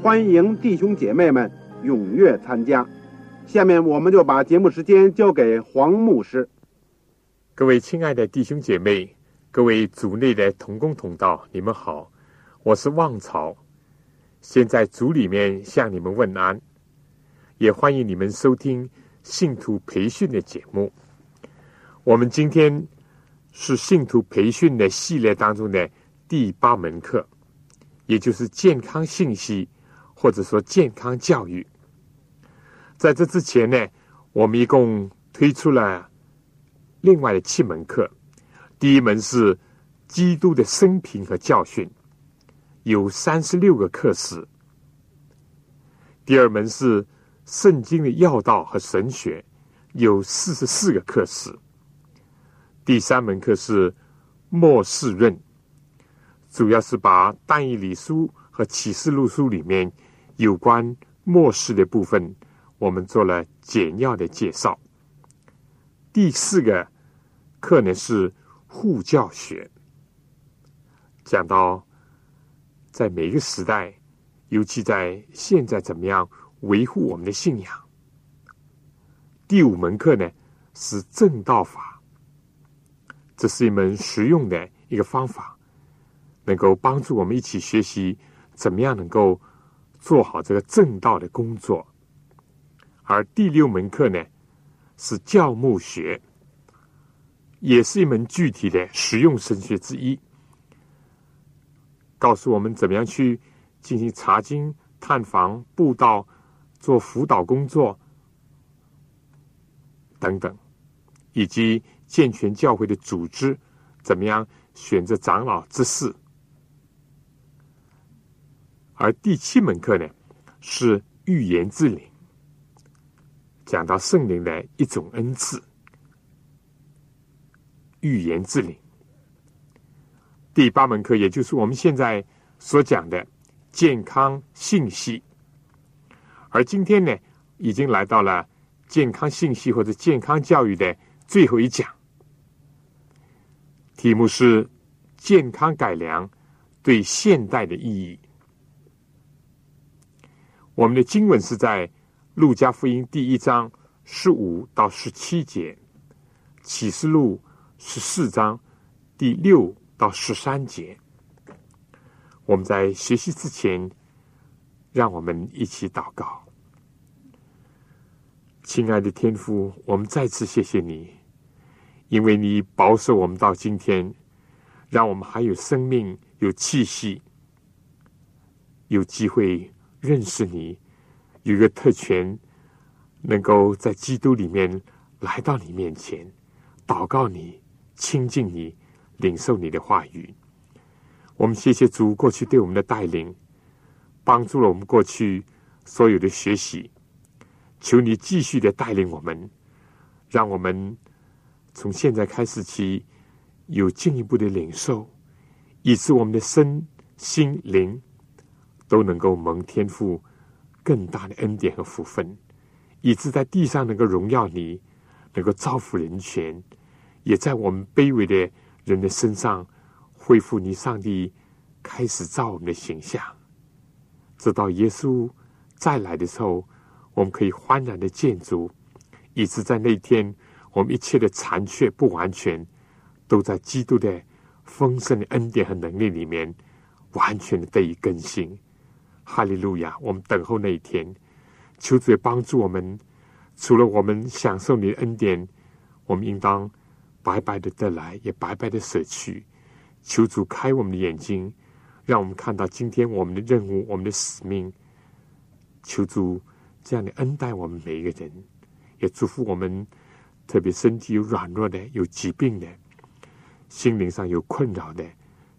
欢迎弟兄姐妹们踊跃参加。下面我们就把节目时间交给黄牧师。各位亲爱的弟兄姐妹，各位组内的同工同道，你们好，我是旺草，先在组里面向你们问安，也欢迎你们收听信徒培训的节目。我们今天。是信徒培训的系列当中的第八门课，也就是健康信息或者说健康教育。在这之前呢，我们一共推出了另外的七门课。第一门是基督的生平和教训，有三十六个课时；第二门是圣经的要道和神学，有四十四个课时。第三门课是末世论，主要是把但以理书和启示录书里面有关末世的部分，我们做了简要的介绍。第四个课呢是护教学，讲到在每个时代，尤其在现在怎么样维护我们的信仰。第五门课呢是正道法。这是一门实用的一个方法，能够帮助我们一起学习怎么样能够做好这个正道的工作。而第六门课呢，是教牧学，也是一门具体的实用神学之一，告诉我们怎么样去进行查经、探访、布道、做辅导工作等等，以及。健全教会的组织，怎么样选择长老之事？而第七门课呢，是预言之灵，讲到圣灵的一种恩赐。预言之灵。第八门课，也就是我们现在所讲的健康信息。而今天呢，已经来到了健康信息或者健康教育的最后一讲。题目是“健康改良对现代的意义”。我们的经文是在《路加福音》第一章十五到十七节，《启示录》十四章第六到十三节。我们在学习之前，让我们一起祷告。亲爱的天父，我们再次谢谢你。因为你保守我们到今天，让我们还有生命、有气息、有机会认识你，有一个特权，能够在基督里面来到你面前，祷告你、亲近你、领受你的话语。我们谢谢主过去对我们的带领，帮助了我们过去所有的学习。求你继续的带领我们，让我们。从现在开始起，有进一步的领受，以致我们的身心灵都能够蒙天赋更大的恩典和福分，以致在地上能够荣耀你，能够造福人权，也在我们卑微的人的身上恢复你上帝开始造我们的形象，直到耶稣再来的时候，我们可以欢然的建筑，以致在那天。我们一切的残缺不完全，都在基督的丰盛的恩典和能力里面，完全的得以更新。哈利路亚！我们等候那一天，求主也帮助我们。除了我们享受你的恩典，我们应当白白的得来，也白白的舍去。求主开我们的眼睛，让我们看到今天我们的任务、我们的使命。求主这样的恩待我们每一个人，也祝福我们，特别身体有软弱的、有疾病的、心灵上有困扰的，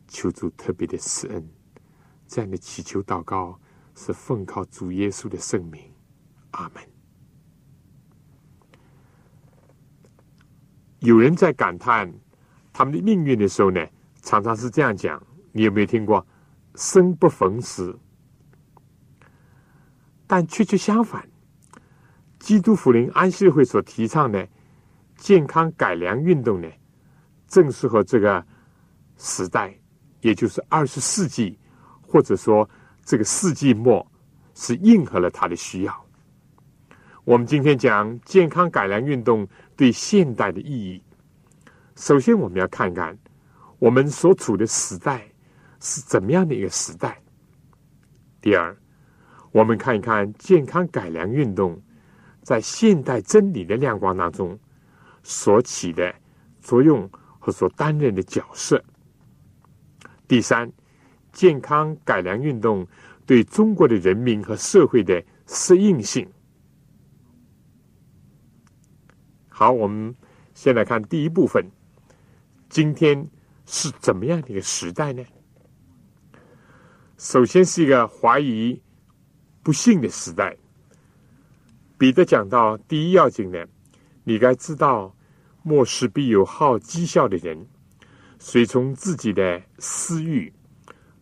求主特别的施恩。这样的祈求祷告是奉靠主耶稣的圣名，阿门。有人在感叹他们的命运的时候呢，常常是这样讲：你有没有听过“生不逢时”？但确确相反，基督福临安息会所提倡的健康改良运动呢，正适合这个时代，也就是二十世纪。或者说，这个世纪末是应和了他的需要。我们今天讲健康改良运动对现代的意义。首先，我们要看看我们所处的时代是怎么样的一个时代。第二，我们看一看健康改良运动在现代真理的亮光当中所起的作用和所担任的角色。第三。健康改良运动对中国的人民和社会的适应性。好，我们先来看第一部分。今天是怎么样的一个时代呢？首先是一个怀疑、不幸的时代。彼得讲到第一要紧呢，你该知道，末世必有好讥笑的人，随从自己的私欲。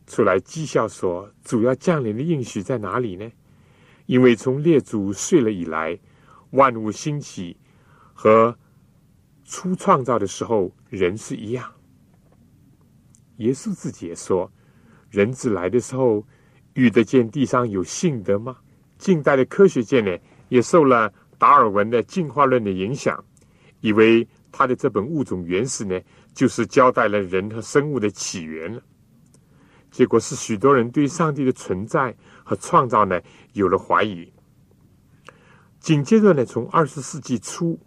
出来讥笑说：“主要降临的应许在哪里呢？因为从列祖睡了以来，万物兴起和初创造的时候人是一样。耶稣自己也说，人子来的时候遇得见地上有信德吗？近代的科学界呢，也受了达尔文的进化论的影响，以为他的这本《物种原始》呢，就是交代了人和生物的起源了。”结果是许多人对上帝的存在和创造呢有了怀疑。紧接着呢，从二十世纪初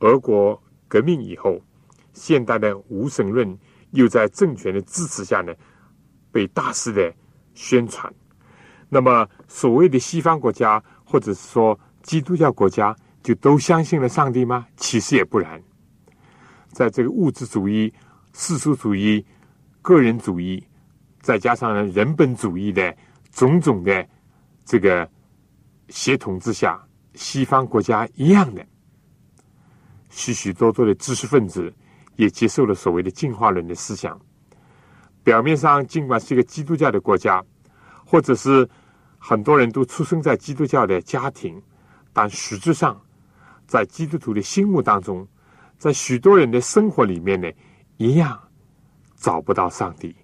俄国革命以后，现代的无神论又在政权的支持下呢被大肆的宣传。那么，所谓的西方国家或者是说基督教国家，就都相信了上帝吗？其实也不然。在这个物质主义、世俗主义、个人主义。再加上，人本主义的种种的这个协同之下，西方国家一样的许许多多的知识分子也接受了所谓的进化论的思想。表面上尽管是一个基督教的国家，或者是很多人都出生在基督教的家庭，但实质上在基督徒的心目当中，在许多人的生活里面呢，一样找不到上帝。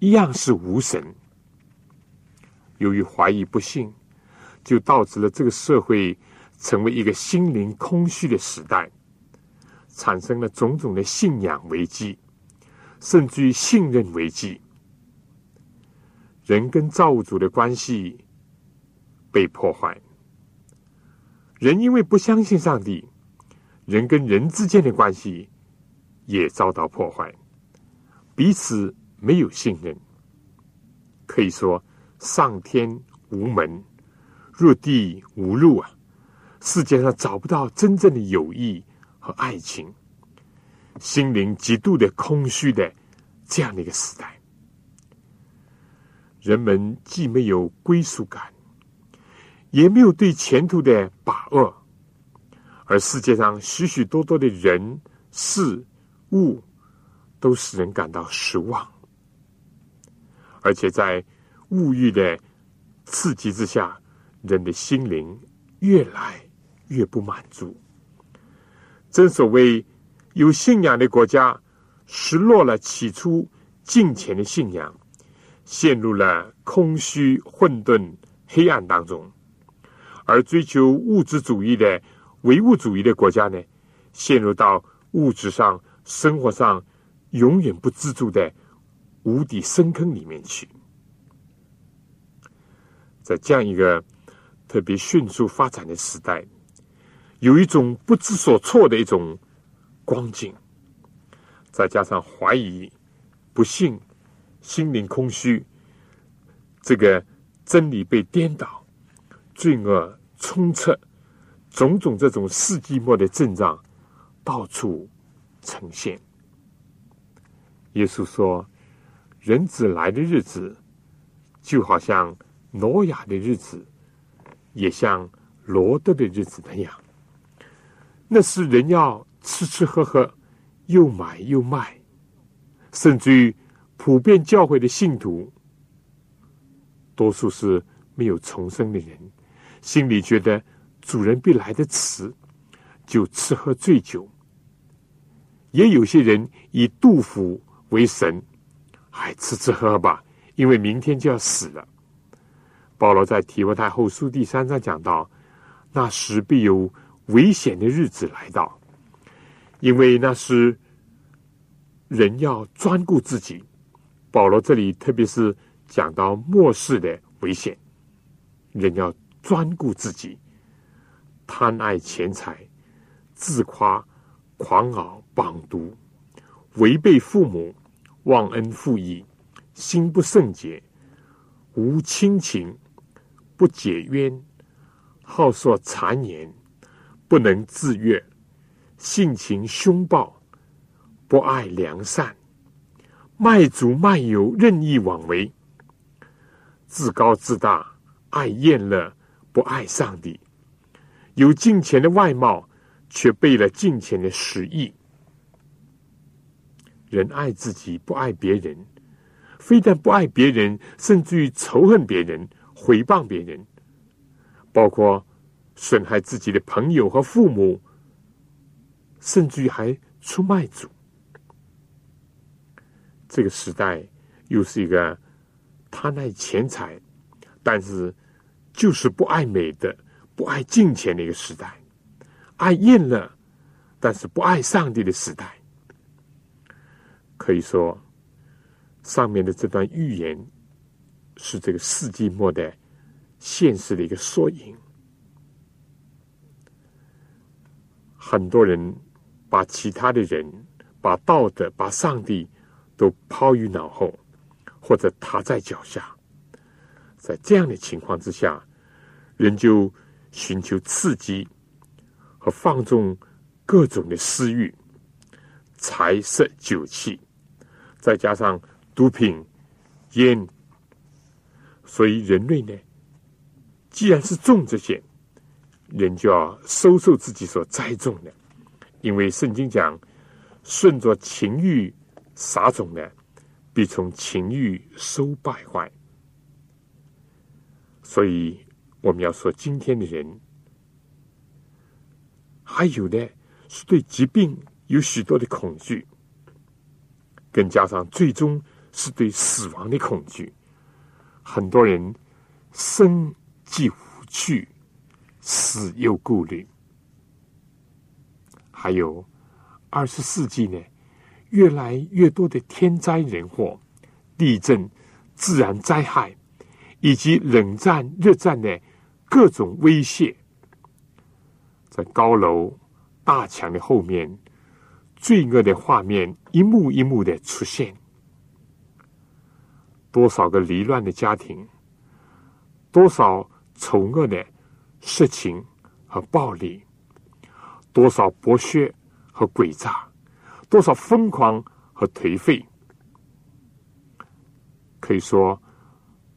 一样是无神。由于怀疑不信，就导致了这个社会成为一个心灵空虚的时代，产生了种种的信仰危机，甚至于信任危机。人跟造物主的关系被破坏，人因为不相信上帝，人跟人之间的关系也遭到破坏，彼此。没有信任，可以说上天无门，入地无路啊！世界上找不到真正的友谊和爱情，心灵极度的空虚的这样的一个时代，人们既没有归属感，也没有对前途的把握，而世界上许许多多的人事物都使人感到失望。而且在物欲的刺激之下，人的心灵越来越不满足。正所谓，有信仰的国家失落了起初敬虔的信仰，陷入了空虚、混沌、黑暗当中；而追求物质主义的唯物主义的国家呢，陷入到物质上、生活上永远不自助的。无底深坑里面去。在这样一个特别迅速发展的时代，有一种不知所措的一种光景，再加上怀疑、不幸、心灵空虚，这个真理被颠倒，罪恶充斥，种种这种世纪末的阵仗到处呈现。耶稣说：“人子来的日子，就好像挪亚的日子，也像罗德的日子那样。那是人要吃吃喝喝，又买又卖，甚至于普遍教会的信徒，多数是没有重生的人，心里觉得主人必来的迟，就吃喝醉酒。也有些人以杜甫。”为神，还吃吃喝喝吧，因为明天就要死了。保罗在提摩太后书第三章讲到，那时必有危险的日子来到，因为那是人要专顾自己。保罗这里特别是讲到末世的危险，人要专顾自己，贪爱钱财，自夸，狂傲，绑毒，违背父母。忘恩负义，心不圣洁，无亲情，不解冤，好说谗言，不能自悦，性情凶暴，不爱良善，卖主卖友，任意妄为，自高自大，爱厌乐，不爱上帝，有金钱的外貌，却背了金钱的实意。人爱自己，不爱别人；非但不爱别人，甚至于仇恨别人、毁谤别人，包括损害自己的朋友和父母，甚至于还出卖主。这个时代又是一个贪爱钱财，但是就是不爱美的、不爱金钱的一个时代；爱厌乐，但是不爱上帝的时代。可以说，上面的这段预言是这个世纪末的现实的一个缩影。很多人把其他的人、把道德、把上帝都抛于脑后，或者踏在脚下。在这样的情况之下，人就寻求刺激和放纵各种的私欲、财色酒气。再加上毒品、烟，所以人类呢，既然是种这些，人就要收受自己所栽种的。因为圣经讲，顺着情欲撒种的，必从情欲收败坏。所以我们要说，今天的人，还有呢，是对疾病有许多的恐惧。更加上，最终是对死亡的恐惧。很多人生既无惧，死又顾虑。还有二十世纪呢，越来越多的天灾人祸、地震、自然灾害，以及冷战、热战的各种威胁，在高楼大墙的后面。罪恶的画面一幕一幕的出现，多少个离乱的家庭，多少丑恶的色情和暴力，多少剥削和诡诈，多少疯狂和颓废，可以说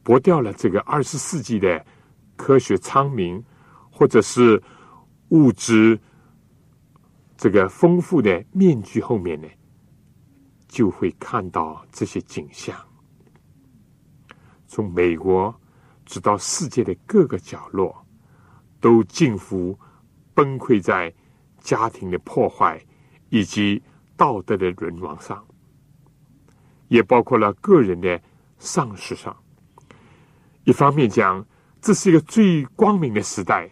剥掉了这个二十世纪的科学昌明，或者是物质。这个丰富的面具后面呢，就会看到这些景象。从美国直到世界的各个角落，都近乎崩溃在家庭的破坏以及道德的沦亡上，也包括了个人的丧失上。一方面讲，这是一个最光明的时代，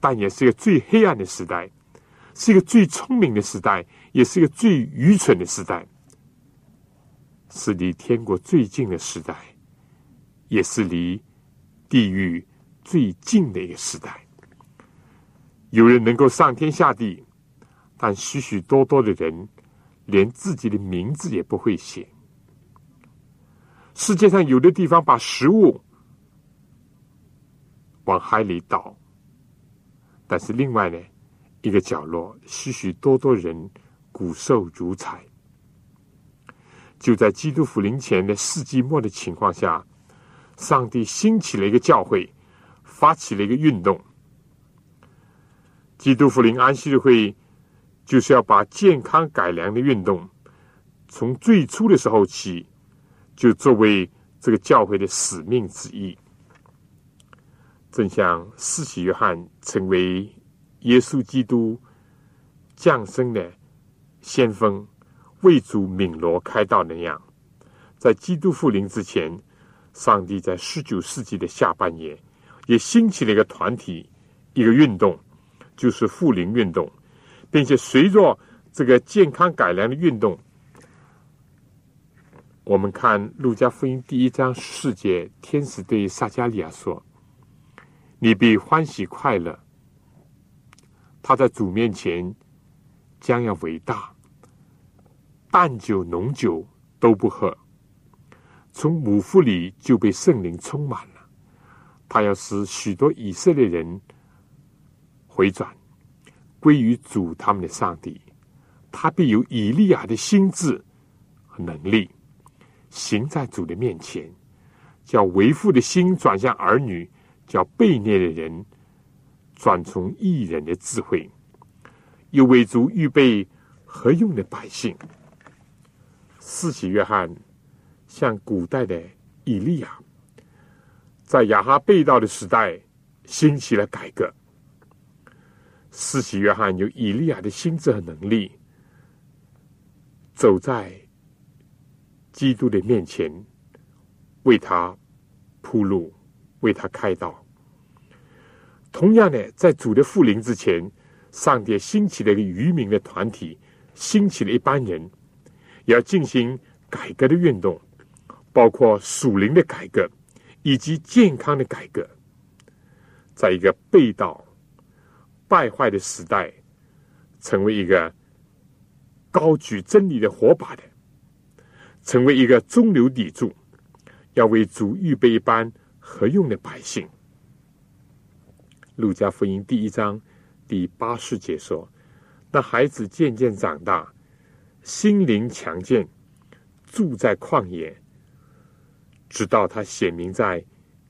但也是一个最黑暗的时代。是一个最聪明的时代，也是一个最愚蠢的时代，是离天国最近的时代，也是离地狱最近的一个时代。有人能够上天下地，但许许多多的人连自己的名字也不会写。世界上有的地方把食物往海里倒，但是另外呢，一个角落许许多多人骨瘦如柴。就在基督福临前的世纪末的情况下，上帝兴起了一个教会，发起了一个运动。基督福临安息日会就是要把健康改良的运动，从最初的时候起，就作为这个教会的使命之一。正像四喜约翰成为耶稣基督降生的先锋。为主敏罗开道那样，在基督复临之前，上帝在十九世纪的下半叶也兴起了一个团体、一个运动，就是复临运动，并且随着这个健康改良的运动，我们看路加福音第一章四节，天使对撒加利亚说：“你必欢喜快乐，他在主面前将要伟大。”淡酒浓酒都不喝，从母腹里就被圣灵充满了。他要使许多以色列人回转归于主他们的上帝。他必有以利亚的心智和能力，行在主的面前，叫为父的心转向儿女，叫被虐的人转从异人的智慧，又为主预备何用的百姓。四喜约翰像古代的以利亚，在亚哈被盗的时代兴起了改革。四喜约翰有以利亚的心智和能力，走在基督的面前，为他铺路，为他开道。同样的，在主的复临之前，上帝兴起了一个渔民的团体，兴起了一班人。要进行改革的运动，包括属灵的改革以及健康的改革。在一个被盗、败坏的时代，成为一个高举真理的火把的，成为一个中流砥柱，要为主预备一般合用的百姓。路加福音第一章第八十节说：“那孩子渐渐长大。”心灵强健，住在旷野，直到他显明在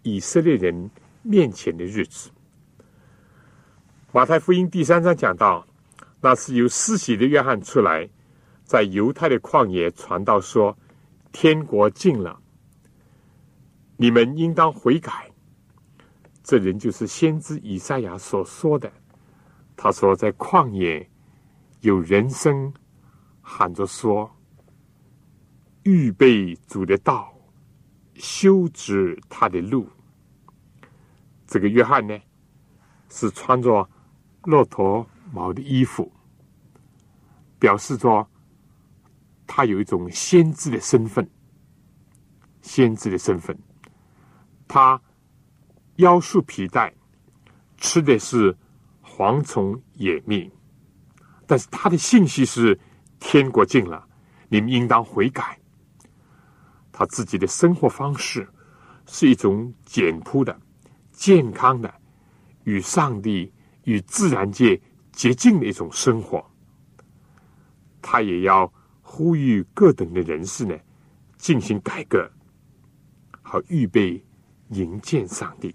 以色列人面前的日子。马太福音第三章讲到，那是由施洗的约翰出来，在犹太的旷野传道说：“天国近了，你们应当悔改。”这人就是先知以赛亚所说的。他说，在旷野有人声。喊着说：“预备主的道，修直他的路。”这个约翰呢，是穿着骆驼毛的衣服，表示着他有一种先知的身份。先知的身份，他腰束皮带，吃的是蝗虫野蜜，但是他的信息是。天国近了，你们应当悔改。他自己的生活方式是一种简朴的、健康的，与上帝、与自然界接近的一种生活。他也要呼吁各等的人士呢，进行改革，好预备迎见上帝。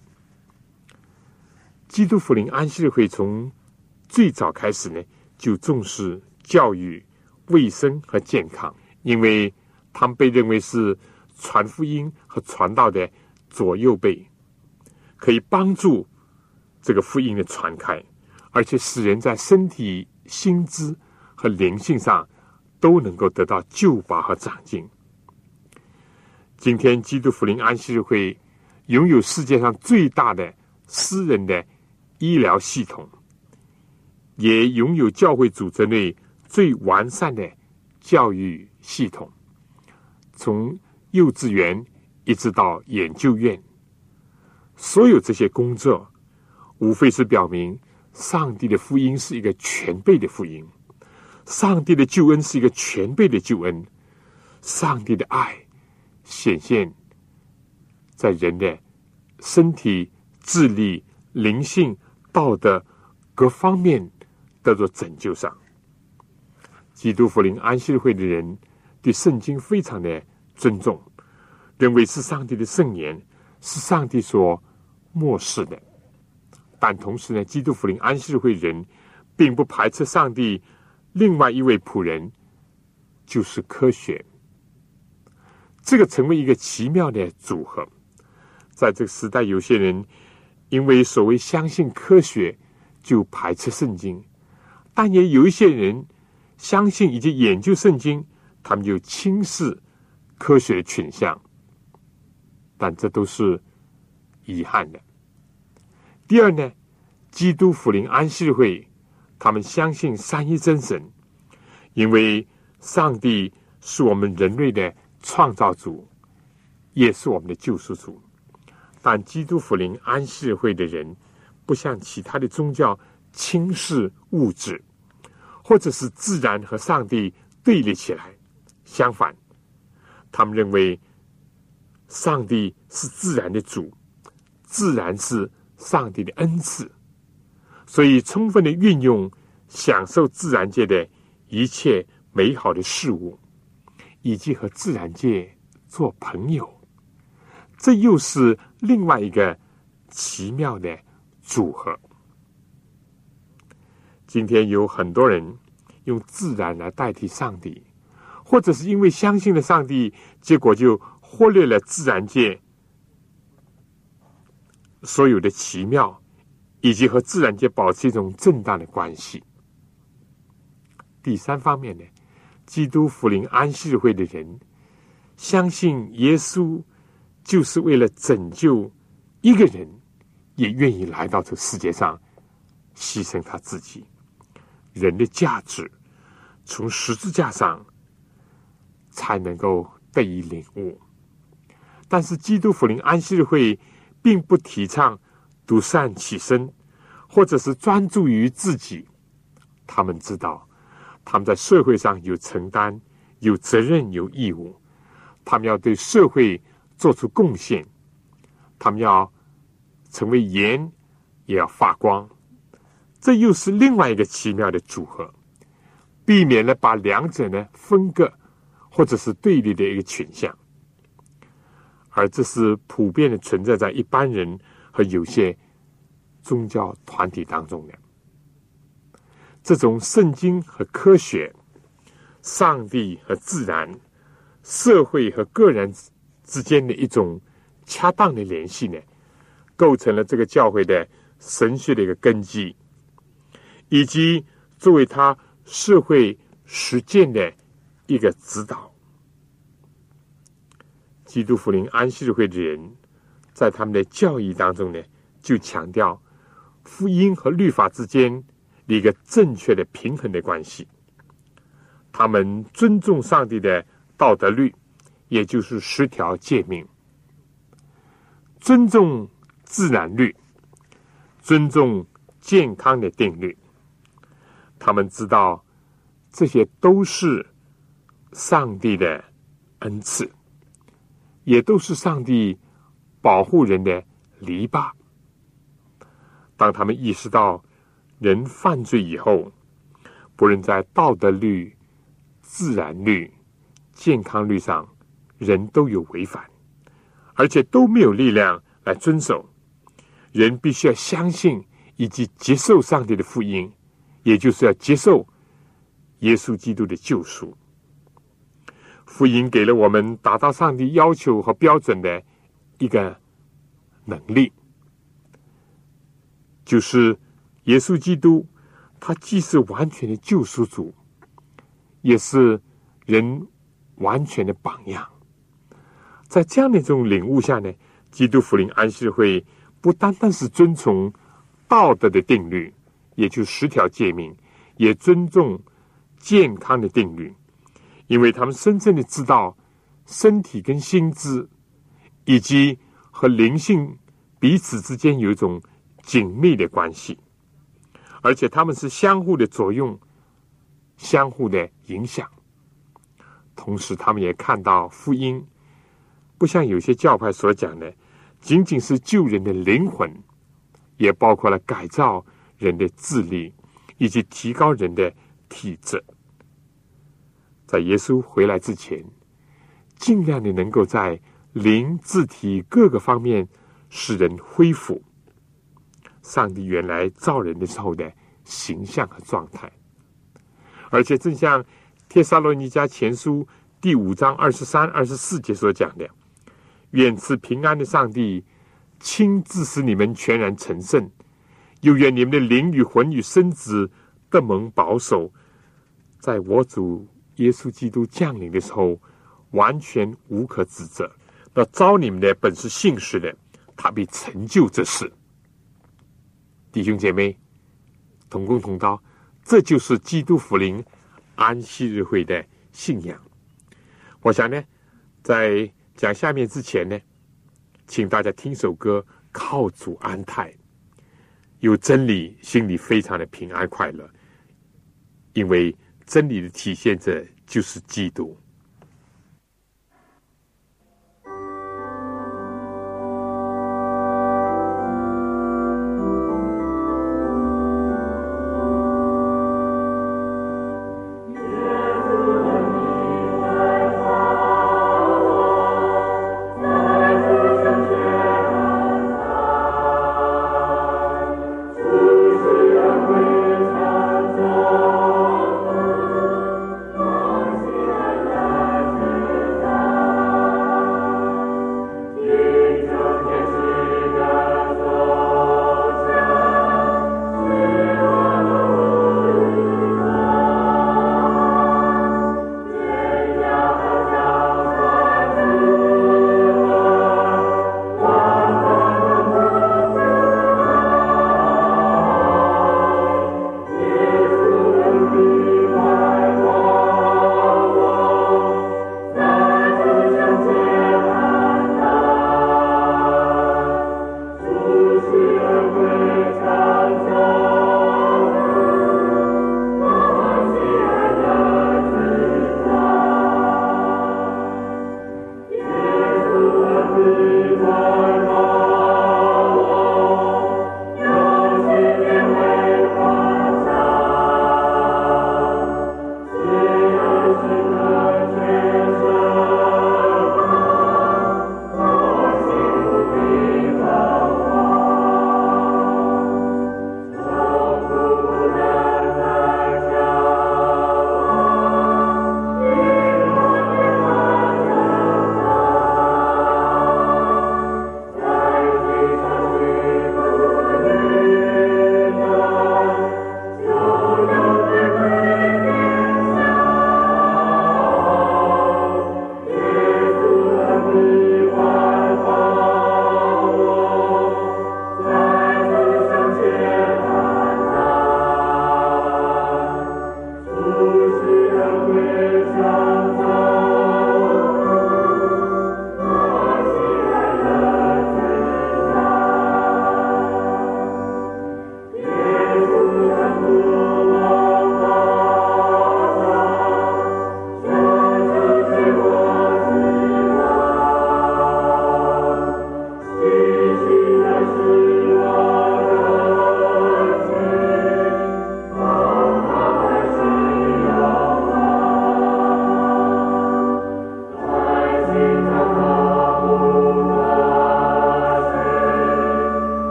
基督福临安息日会从最早开始呢，就重视教育。卫生和健康，因为他们被认为是传福音和传道的左右臂，可以帮助这个福音的传开，而且使人在身体、心智和灵性上都能够得到救拔和长进。今天，基督福临安息日会拥有世界上最大的私人的医疗系统，也拥有教会组织内。最完善的教育系统，从幼稚园一直到研究院，所有这些工作，无非是表明上帝的福音是一个全备的福音，上帝的救恩是一个全备的救恩，上帝的爱显现在人的身体、智力、灵性、道德各方面得到拯救上。基督福临安息会的人对圣经非常的尊重，认为是上帝的圣言，是上帝所漠视的。但同时呢，基督福临安息会人并不排斥上帝另外一位仆人，就是科学。这个成为一个奇妙的组合。在这个时代，有些人因为所谓相信科学，就排斥圣经；但也有一些人相信以及研究圣经，他们就轻视科学的倾向。但这都是遗憾的。第二呢，基督福临安息会，他们相信三一真神，因为上帝是我们人类的创造主，也是我们的救赎主。但基督福临安息日会的人，不像其他的宗教轻视物质，或者是自然和上帝对立起来。相反，他们认为上帝是自然的主，自然是。上帝的恩赐，所以充分的运用、享受自然界的一切美好的事物，以及和自然界做朋友，这又是另外一个奇妙的组合。今天有很多人用自然来代替上帝，或者是因为相信了上帝，结果就忽略了自然界。所有的奇妙，以及和自然界保持一种正当的关系。第三方面呢，基督福临安息会的人相信耶稣就是为了拯救一个人，也愿意来到这世界上牺牲他自己。人的价值从十字架上才能够得以领悟。但是基督福临安息日会。并不提倡独善其身，或者是专注于自己。他们知道，他们在社会上有承担、有责任、有义务。他们要对社会做出贡献，他们要成为盐，也要发光。这又是另外一个奇妙的组合，避免了把两者呢分割，或者是对立的一个倾向。而这是普遍的存在在一般人和有些宗教团体当中的这种圣经和科学、上帝和自然、社会和个人之间的一种恰当的联系呢，构成了这个教会的神学的一个根基，以及作为他社会实践的一个指导。基督福临安息日会的人，在他们的教义当中呢，就强调福音和律法之间一个正确的平衡的关系。他们尊重上帝的道德律，也就是十条诫命；尊重自然律，尊重健康的定律。他们知道这些都是上帝的恩赐。也都是上帝保护人的篱笆。当他们意识到人犯罪以后，不论在道德律、自然律、健康律上，人都有违反，而且都没有力量来遵守。人必须要相信以及接受上帝的福音，也就是要接受耶稣基督的救赎。福音给了我们达到上帝要求和标准的一个能力，就是耶稣基督，他既是完全的救赎主，也是人完全的榜样。在这样的一种领悟下呢，基督福临安息会不单单是遵从道德的定律，也就十条诫命，也尊重健康的定律。因为他们深深的知道，身体跟心智，以及和灵性彼此之间有一种紧密的关系，而且他们是相互的作用、相互的影响。同时，他们也看到福音，不像有些教派所讲的，仅仅是救人的灵魂，也包括了改造人的智力以及提高人的体质。在耶稣回来之前，尽量的能够在灵、字体各个方面使人恢复上帝原来造人的时候的形象和状态，而且正像。《帖撒罗尼迦前书》第五章二十三、二十四节所讲的，愿赐平安的上帝亲自使你们全然成圣，又愿你们的灵与魂与身子得蒙保守，在我主耶稣基督降临的时候，完全无可指责。那招你们的本是信实的，他必成就这事。弟兄姐妹，同工同道，这就是基督福临。安息日会的信仰，我想呢，在讲下面之前呢，请大家听首歌，靠主安泰，有真理，心里非常的平安快乐，因为真理的体现者就是基督。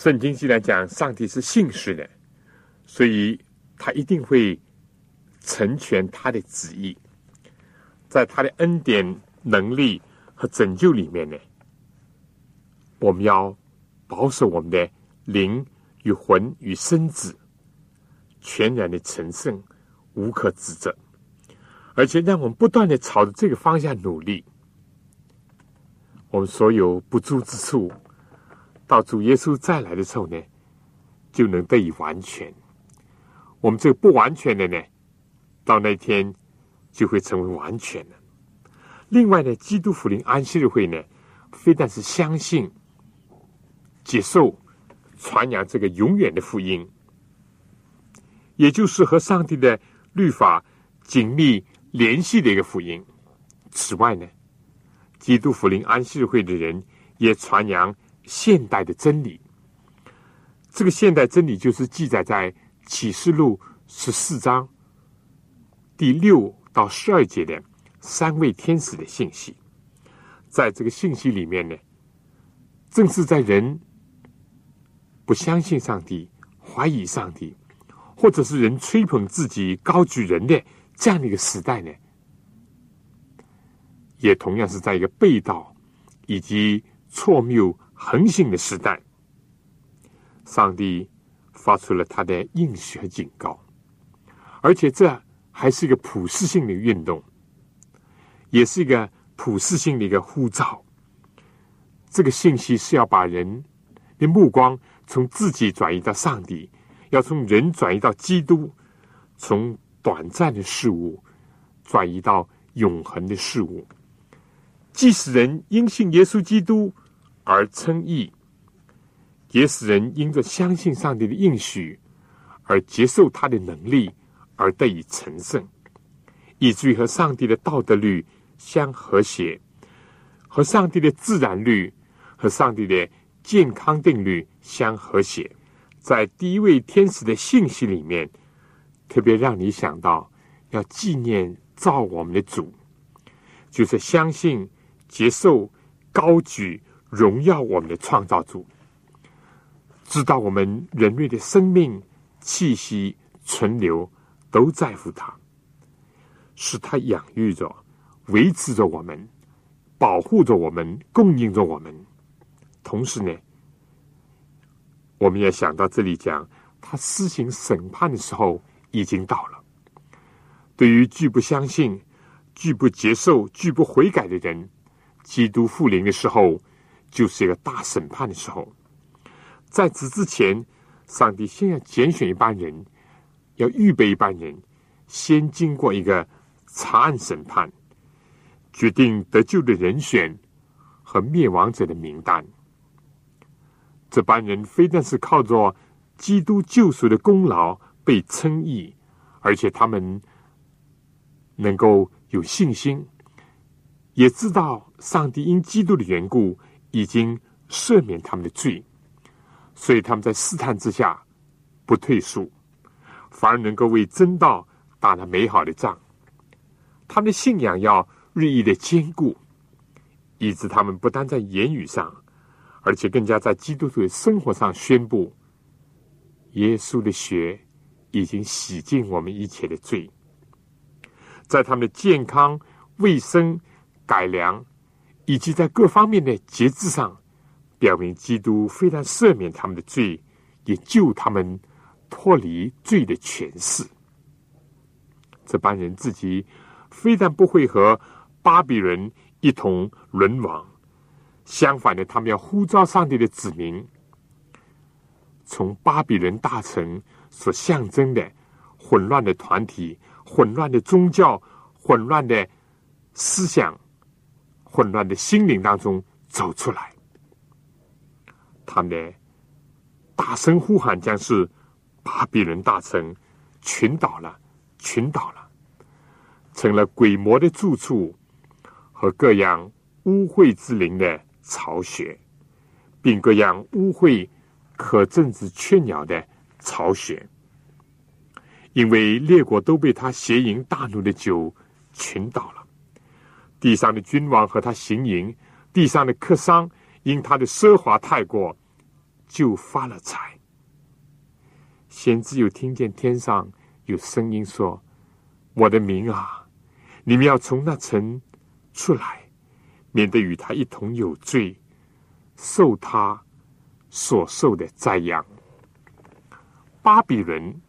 圣经既然讲上帝是信实的，所以他一定会成全他的旨意，在他的恩典、能力和拯救里面呢，我们要保守我们的灵与魂与身子全然的成圣，无可指责，而且让我们不断的朝着这个方向努力。我们所有不足之处，到主耶稣再来的时候呢，就能得以完全。我们这个不完全的呢，到那天就会成为完全了。另外呢，基督福临安息日会呢，非但是相信、接受、传扬这个永远的福音，也就是和上帝的律法紧密联系的一个福音。此外呢，基督福临安息日会的人也传扬现代的真理。这个现代真理就是记载在启示录十四章第六到十二节的三位天使的信息。在这个信息里面呢，正是在人不相信上帝、怀疑上帝，或者是人吹捧自己、高举人的这样的一个时代呢。也同样是在一个被盗以及错谬横行的时代，上帝发出了他的应许和警告，而且这还是一个普世性的运动，也是一个普世性的一个呼召。这个信息是要把人的目光从自己转移到上帝，要从人转移到基督，从短暂的事物转移到永恒的事物。即使人因信耶稣基督而称义，也使人因着相信上帝的应许而接受他的能力而得以成圣，以至于和上帝的道德律相和谐，和上帝的自然律和上帝的健康定律相和谐。在第一位天使的信息里面，特别让你想到要纪念造我们的主，就是相信。接受、高举、荣耀我们的创造主，知道我们人类的生命、气息、存留都在乎他，是他养育着、维持着我们、保护着我们、供应着我们。同时呢，我们也想到这里讲，他施行审判的时候已经到了。对于拒不相信、拒不接受、拒不悔改的人。基督复临的时候，就是一个大审判的时候。在此之前，上帝先要拣选一班人，要预备一班人，先经过一个查案审判，决定得救的人选和灭亡者的名单。这班人非但是靠着基督救赎的功劳被称义，而且他们能够有信心。也知道上帝因基督的缘故已经赦免他们的罪，所以他们在试探之下不退缩，反而能够为真道打了美好的仗。他们的信仰要日益的坚固，以致他们不但在言语上，而且更加在基督徒的生活上宣布：耶稣的血已经洗净我们一切的罪。在他们的健康卫生。改良，以及在各方面的节制上，表明基督非但赦免他们的罪，也救他们脱离罪的权势。这帮人自己非但不会和巴比伦一同沦亡，相反的，他们要呼召上帝的子民，从巴比伦大臣所象征的混乱的团体、混乱的宗教、混乱的思想。混乱的心灵当中走出来，他们的大声呼喊将是巴比伦大城群岛了，群岛了，成了鬼魔的住处和各样污秽之灵的巢穴，并各样污秽可政治雀鸟的巢穴，因为列国都被他邪淫大怒的酒群倒了。地上的君王和他行营，地上的客商因他的奢华太过，就发了财。先知又听见天上有声音说：“我的民啊，你们要从那城出来，免得与他一同有罪，受他所受的灾殃。”巴比伦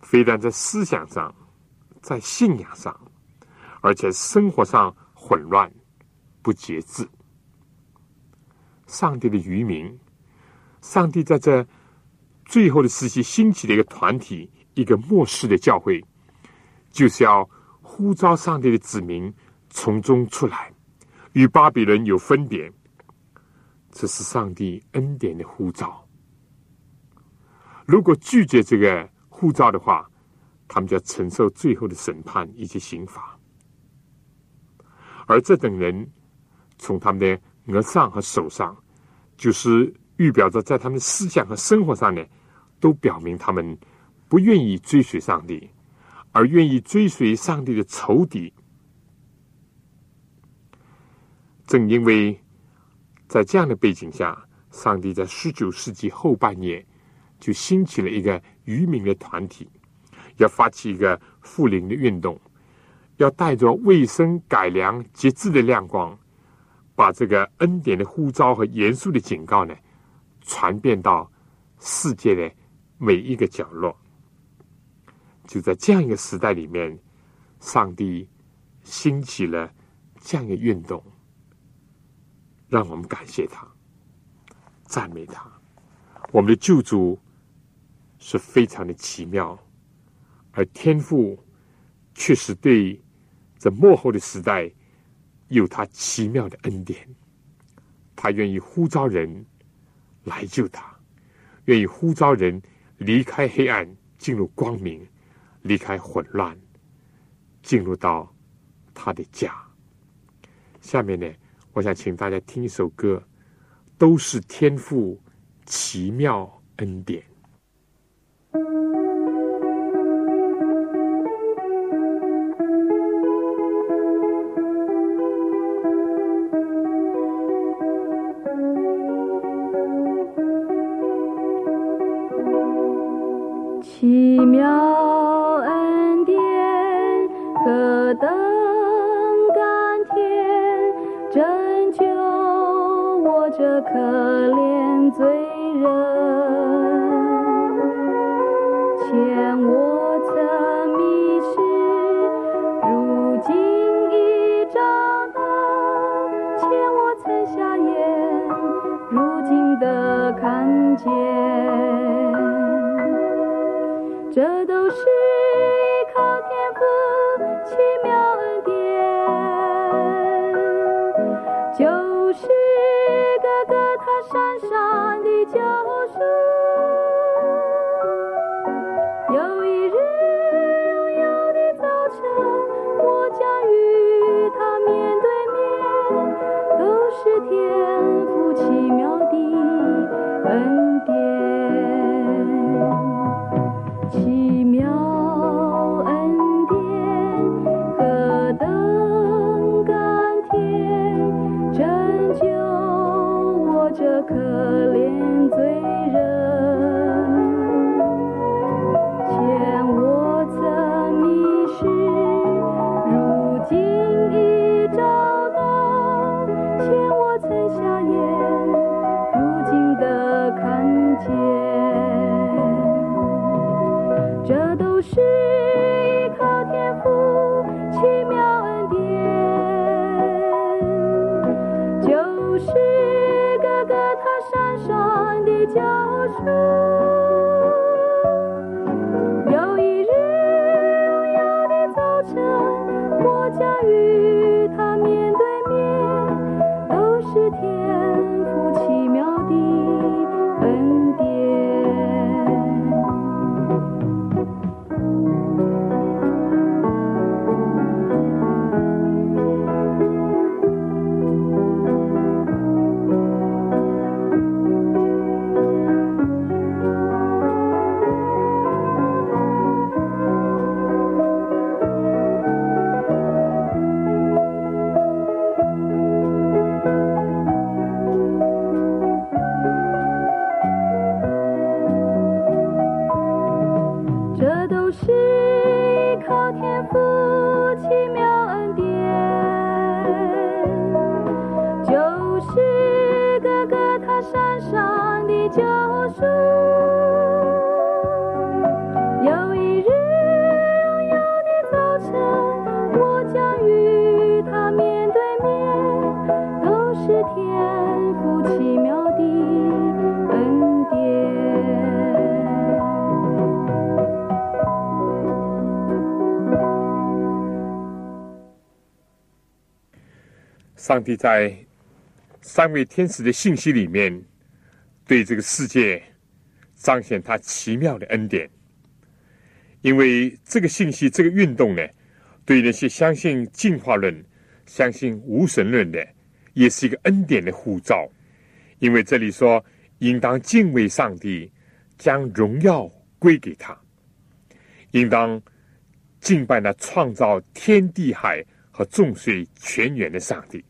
非但在思想上，在信仰上，而且生活上混乱不节制。上帝的渔民，上帝在这最后的时期兴起的一个团体，一个末世的教会，就是要呼召上帝的子民从中出来，与巴比伦有分别。这是上帝恩典的呼召。如果拒绝这个护照的话，他们就要承受最后的审判以及刑罚。而这等人从他们的额上和手上，就是预表着在他们思想和生活上呢，都表明他们不愿意追随上帝，而愿意追随上帝的仇敌。正因为在这样的背景下，上帝在十九世纪后半叶。就兴起了一个渔民的团体，要发起一个复灵的运动，要带着卫生、改良、节制的亮光，把这个恩典的呼召和严肃的警告呢，传遍到世界的每一个角落。就在这样一个时代里面，上帝兴起了这样一个运动，让我们感谢他，赞美他，我们的救主。是非常的奇妙，而天赋却是对这幕后的时代有他奇妙的恩典。他愿意呼召人来救他，愿意呼召人离开黑暗，进入光明，离开混乱，进入到他的家。下面呢，我想请大家听一首歌，都是天赋奇妙恩典。是天。有一日荣耀的早晨，我将与他面对面，都是天赋奇妙的恩典。上帝在三位天使的信息里面，对这个世界。彰显他奇妙的恩典。因为这个信息、这个运动呢，对那些相信进化论、相信无神论的，也是一个恩典的护照。因为这里说，应当敬畏上帝，将荣耀归给他；应当敬拜那创造天地海和众水泉源的上帝。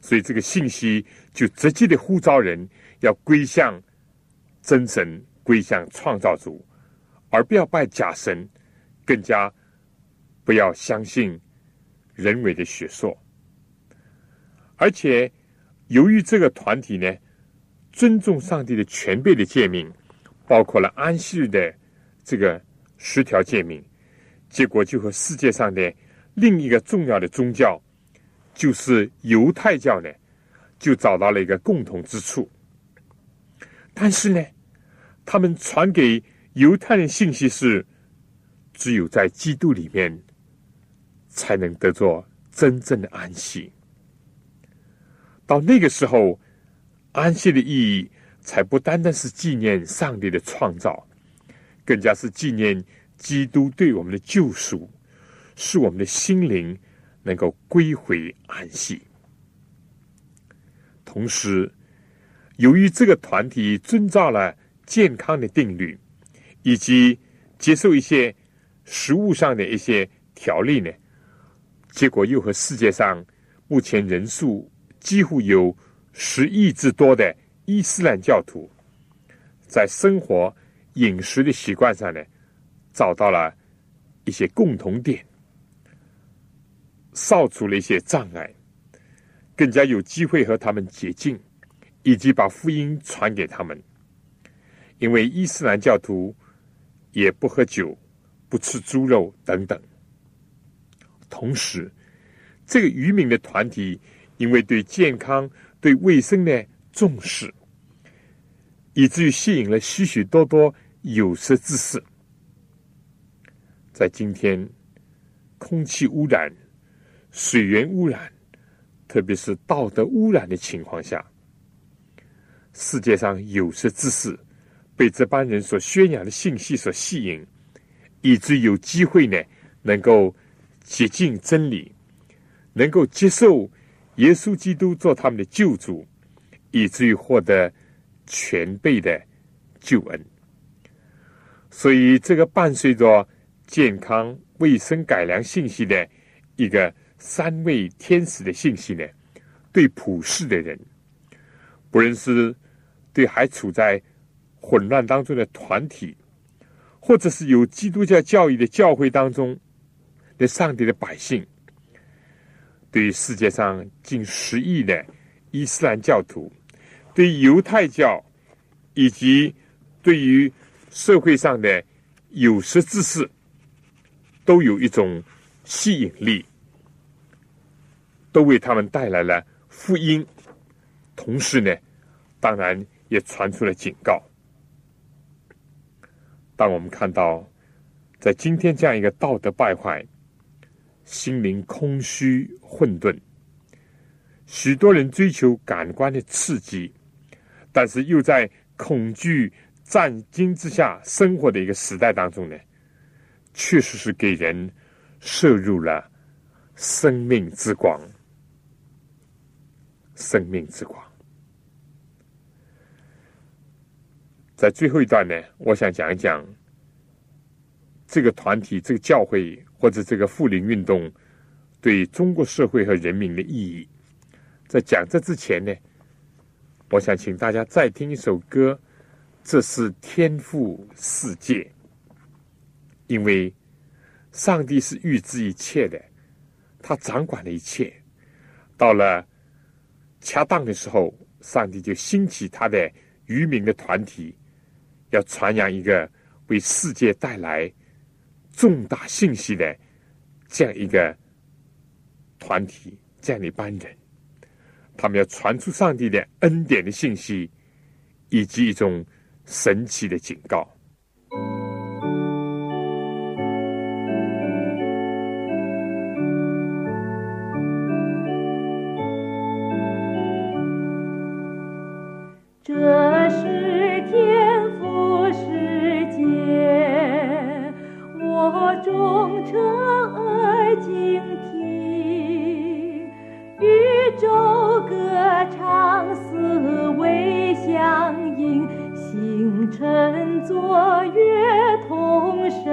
所以，这个信息就直接的呼召人要归向真神，归向创造主，而不要拜假神，更加不要相信人为的学说。而且，由于这个团体呢，尊重上帝的全备的诫命，包括了安息日的这个十条诫命，结果就和世界上的另一个重要的宗教。就是犹太教呢，就找到了一个共同之处。但是呢，他们传给犹太人信息是，只有在基督里面才能得着真正的安息。到那个时候，安息的意义才不单单是纪念上帝的创造，更加是纪念基督对我们的救赎，使我们的心灵。能够归回安息。同时，由于这个团体遵照了健康的定律，以及接受一些食物上的一些条例呢，结果又和世界上目前人数几乎有十亿之多的伊斯兰教徒，在生活饮食的习惯上呢，找到了一些共同点。扫除了一些障碍，更加有机会和他们接近，以及把福音传给他们。因为伊斯兰教徒也不喝酒、不吃猪肉等等。同时，这个渔民的团体因为对健康、对卫生的重视，以至于吸引了许许多多有识之士。在今天，空气污染。水源污染，特别是道德污染的情况下，世界上有识之士被这帮人所宣扬的信息所吸引，以致有机会呢，能够接近真理，能够接受耶稣基督做他们的救主，以至于获得全备的救恩。所以，这个伴随着健康卫生改良信息的一个。三位天使的信息呢？对普世的人，不论是对还处在混乱当中的团体，或者是有基督教教育的教会当中的上帝的百姓，对于世界上近十亿的伊斯兰教徒，对犹太教，以及对于社会上的有识之士，都有一种吸引力。都为他们带来了福音，同时呢，当然也传出了警告。当我们看到在今天这样一个道德败坏、心灵空虚混沌、许多人追求感官的刺激，但是又在恐惧战惊之下生活的一个时代当中呢，确实是给人摄入了生命之光。生命之光，在最后一段呢，我想讲一讲这个团体、这个教会或者这个复灵运动对中国社会和人民的意义。在讲这之前呢，我想请大家再听一首歌，这是天赋世界。因为上帝是预知一切的，他掌管了一切。到了恰当的时候，上帝就兴起他的渔民的团体，要传扬一个为世界带来重大信息的这样一个团体，这样的一班人。他们要传出上帝的恩典的信息，以及一种神奇的警告。是天赋世界，我忠诚而警惕，宇宙歌唱思维相应，星辰作乐同声。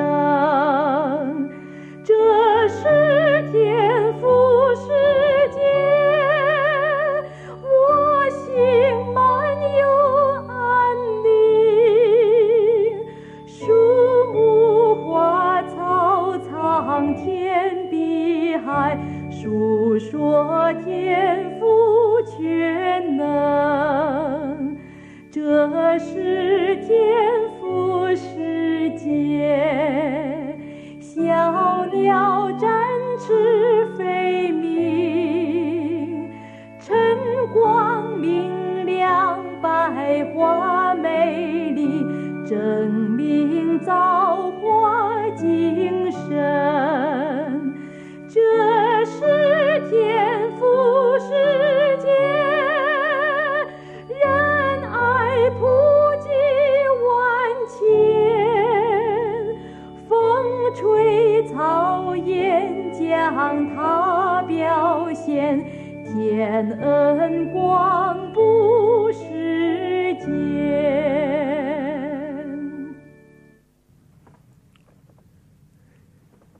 天恩光布世间。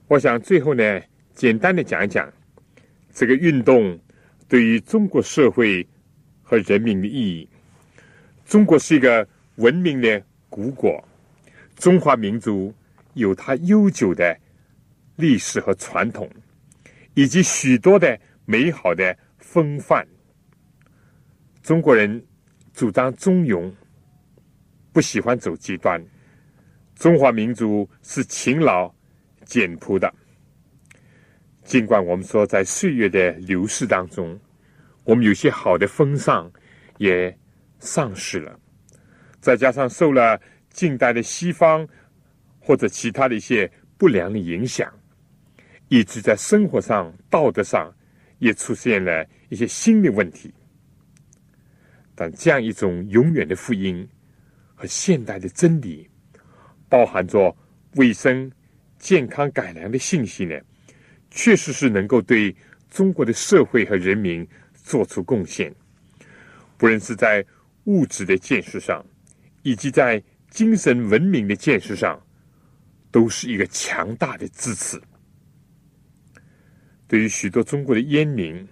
我想最后呢，简单的讲一讲这个运动对于中国社会和人民的意义。中国是一个文明的古国，中华民族有它悠久的历史和传统，以及许多的美好的风范。中国人主张中庸，不喜欢走极端。中华民族是勤劳。简朴的，尽管我们说在岁月的流逝当中，我们有些好的风尚也丧失了，再加上受了近代的西方或者其他的一些不良的影响，以致在生活上、道德上也出现了一些新的问题。但这样一种永远的福音和现代的真理，包含着卫生。健康改良的信息呢，确实是能够对中国的社会和人民做出贡献，不论是在物质的建设上，以及在精神文明的建设上，都是一个强大的支持。对于许多中国的烟民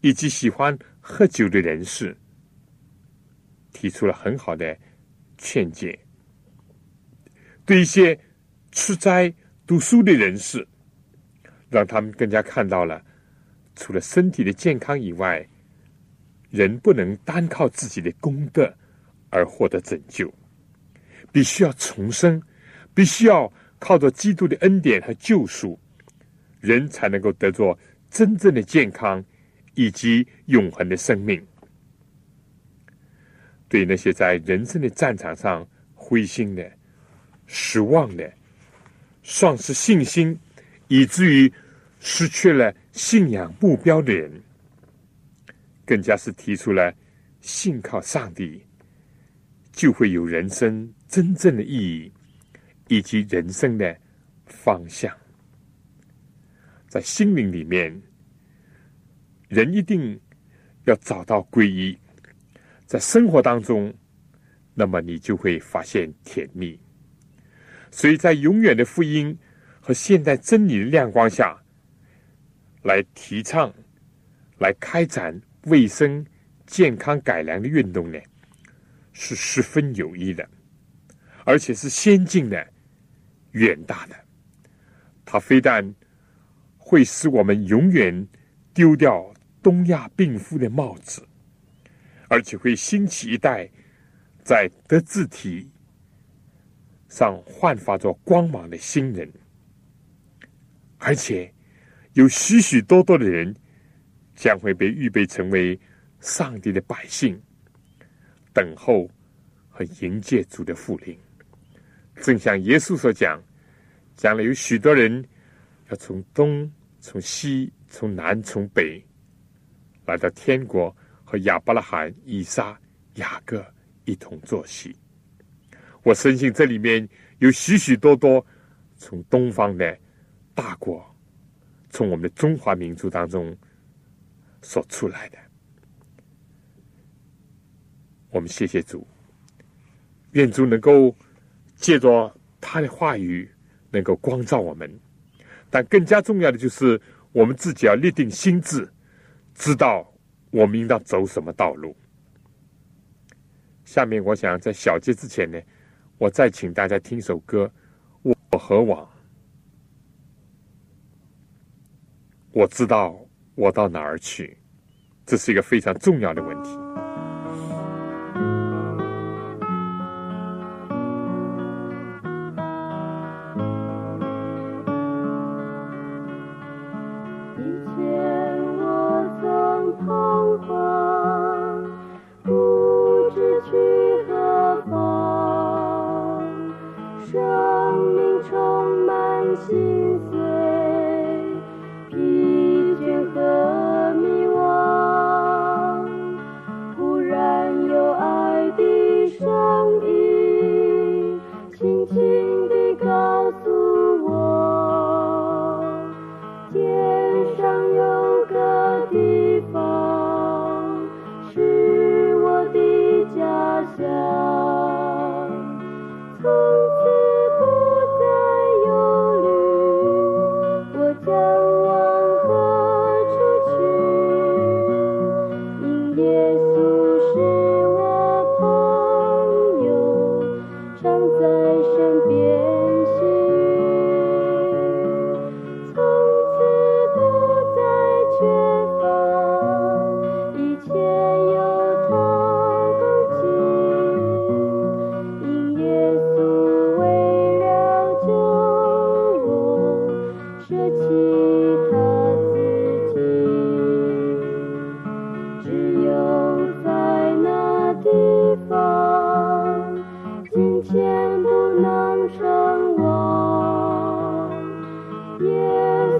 以及喜欢喝酒的人士，提出了很好的劝诫；对一些吃斋。读书的人士，让他们更加看到了，除了身体的健康以外，人不能单靠自己的功德而获得拯救，必须要重生，必须要靠着基督的恩典和救赎，人才能够得着真正的健康以及永恒的生命。对那些在人生的战场上灰心的、失望的。丧失信心，以至于失去了信仰目标的人，更加是提出了信靠上帝，就会有人生真正的意义，以及人生的方向。在心灵里面，人一定要找到皈依，在生活当中，那么你就会发现甜蜜。所以在永远的福音和现代真理的亮光下，来提倡、来开展卫生健康改良的运动呢，是十分有益的，而且是先进的、远大的。它非但会使我们永远丢掉东亚病夫的帽子，而且会兴起一代在德智体上焕发着光芒的新人，而且有许许多多的人将会被预备成为上帝的百姓，等候和迎接主的复临。正像耶稣所讲。将来有许多人要从东、从西、从南、从北来到天国，和亚伯拉罕、以撒、雅各一同坐席。我深信这里面有许许多多从东方的大国，从我们的中华民族当中所出来的。我们谢谢主，愿主能够借着他的话语。能够光照我们，但更加重要的就是我们自己要立定心智，知道我们应当走什么道路。下面我想在小结之前呢，我再请大家听首歌《我和往》，我知道我到哪儿去，这是一个非常重要的问题。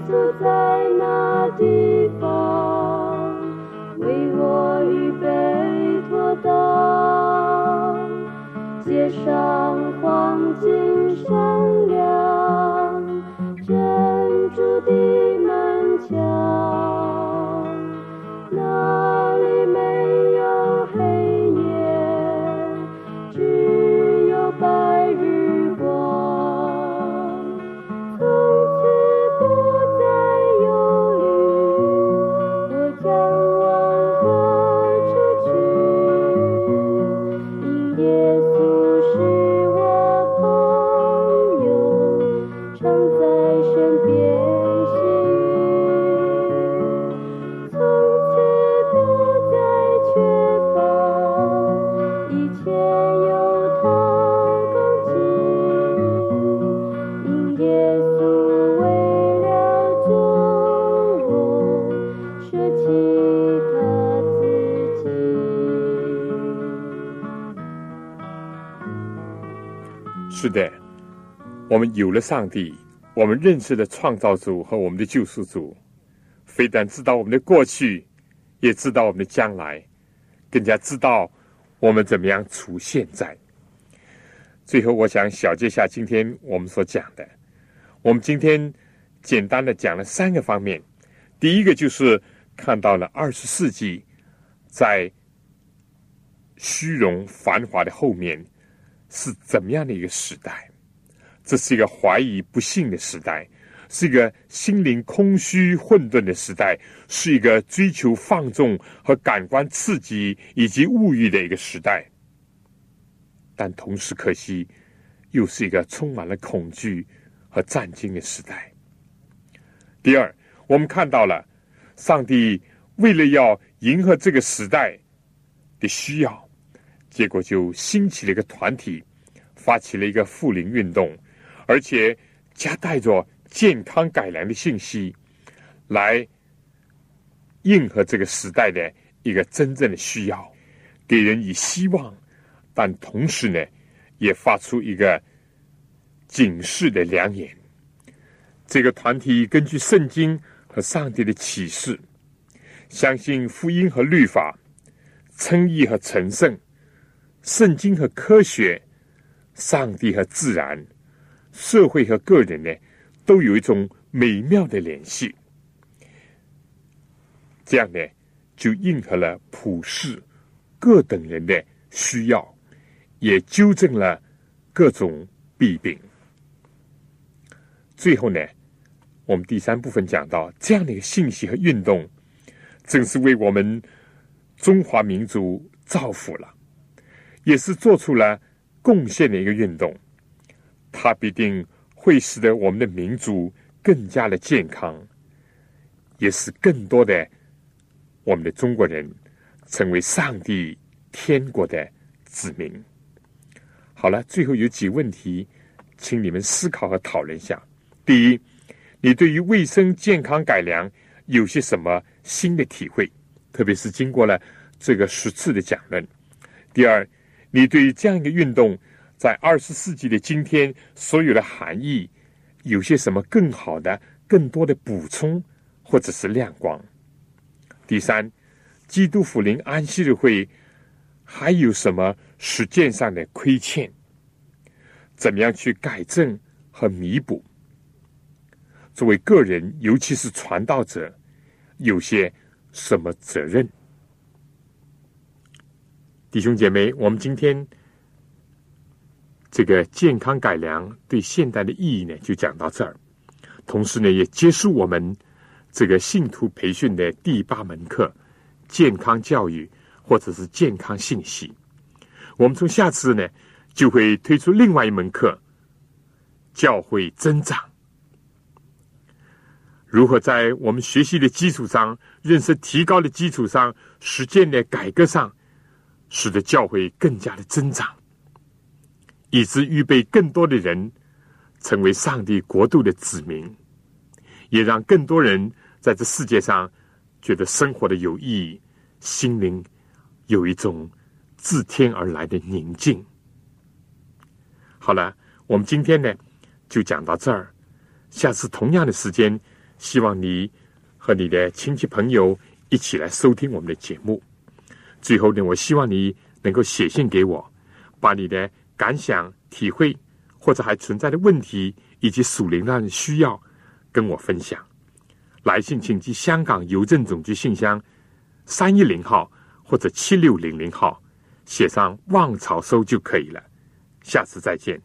坐在那地方为我预备妥当街上黄金闪亮有了上帝，我们认识了创造主和我们的救赎主，非但知道我们的过去，也知道我们的将来，更加知道我们怎么样处现在。最后，我想小结下今天我们所讲的。我们今天简单的讲了三个方面，第一个就是看到了二十世纪在虚荣繁华的后面。是怎么样的一个时代？这是一个怀疑不幸的时代，是一个心灵空虚混沌的时代，是一个追求放纵和感官刺激以及物欲的一个时代。但同时，可惜又是一个充满了恐惧和战惊的时代。第二，我们看到了上帝为了要迎合这个时代的需要，结果就兴起了一个团体，发起了一个复灵运动，而且夹带着健康改良的信息，来应和这个时代的一个真正的需要，给人以希望，但同时呢，也发出一个警示的良言。这个团体根据圣经和上帝的启示，相信福音和律法、称义和成圣、圣经和科学、上帝和自然、社会和个人呢，都有一种美妙的联系。这样呢，就应和了普世各等人的需要，也纠正了各种弊病。最后呢。我们第三部分讲到这样的一个信息和运动，正是为我们中华民族造福了，也是做出了贡献的一个运动。它必定会使得我们的民族更加的健康，也使更多的我们的中国人成为上帝天国的子民。好了，最后有几问题，请你们思考和讨论一下。第一。你对于卫生健康改良有些什么新的体会？特别是经过了这个十次的讲论。第二，你对于这样一个运动在二十世纪的今天所有的含义有些什么更好的、更多的补充或者是亮光？第三，基督福临安息日会还有什么实践上的亏欠？怎么样去改正和弥补？作为个人，尤其是传道者，有些什么责任？弟兄姐妹，我们今天这个健康改良对现代的意义呢，就讲到这儿。同时呢，也结束我们这个信徒培训的第八门课——健康教育，或者是健康信息。我们从下次呢，就会推出另外一门课——教会增长。如何在我们学习的基础上、认识提高的基础上、实践的改革上，使得教会更加的增长，以致预备更多的人成为上帝国度的子民，也让更多人在这世界上觉得生活的有意义，心灵有一种自天而来的宁静。好了，我们今天呢就讲到这儿，下次同样的时间。希望你和你的亲戚朋友一起来收听我们的节目。最后呢，我希望你能够写信给我，把你的感想、体会或者还存在的问题以及属灵上的需要跟我分享。来信请寄香港邮政总局信箱三一零号或者七六零零号，写上“望潮收”就可以了。下次再见。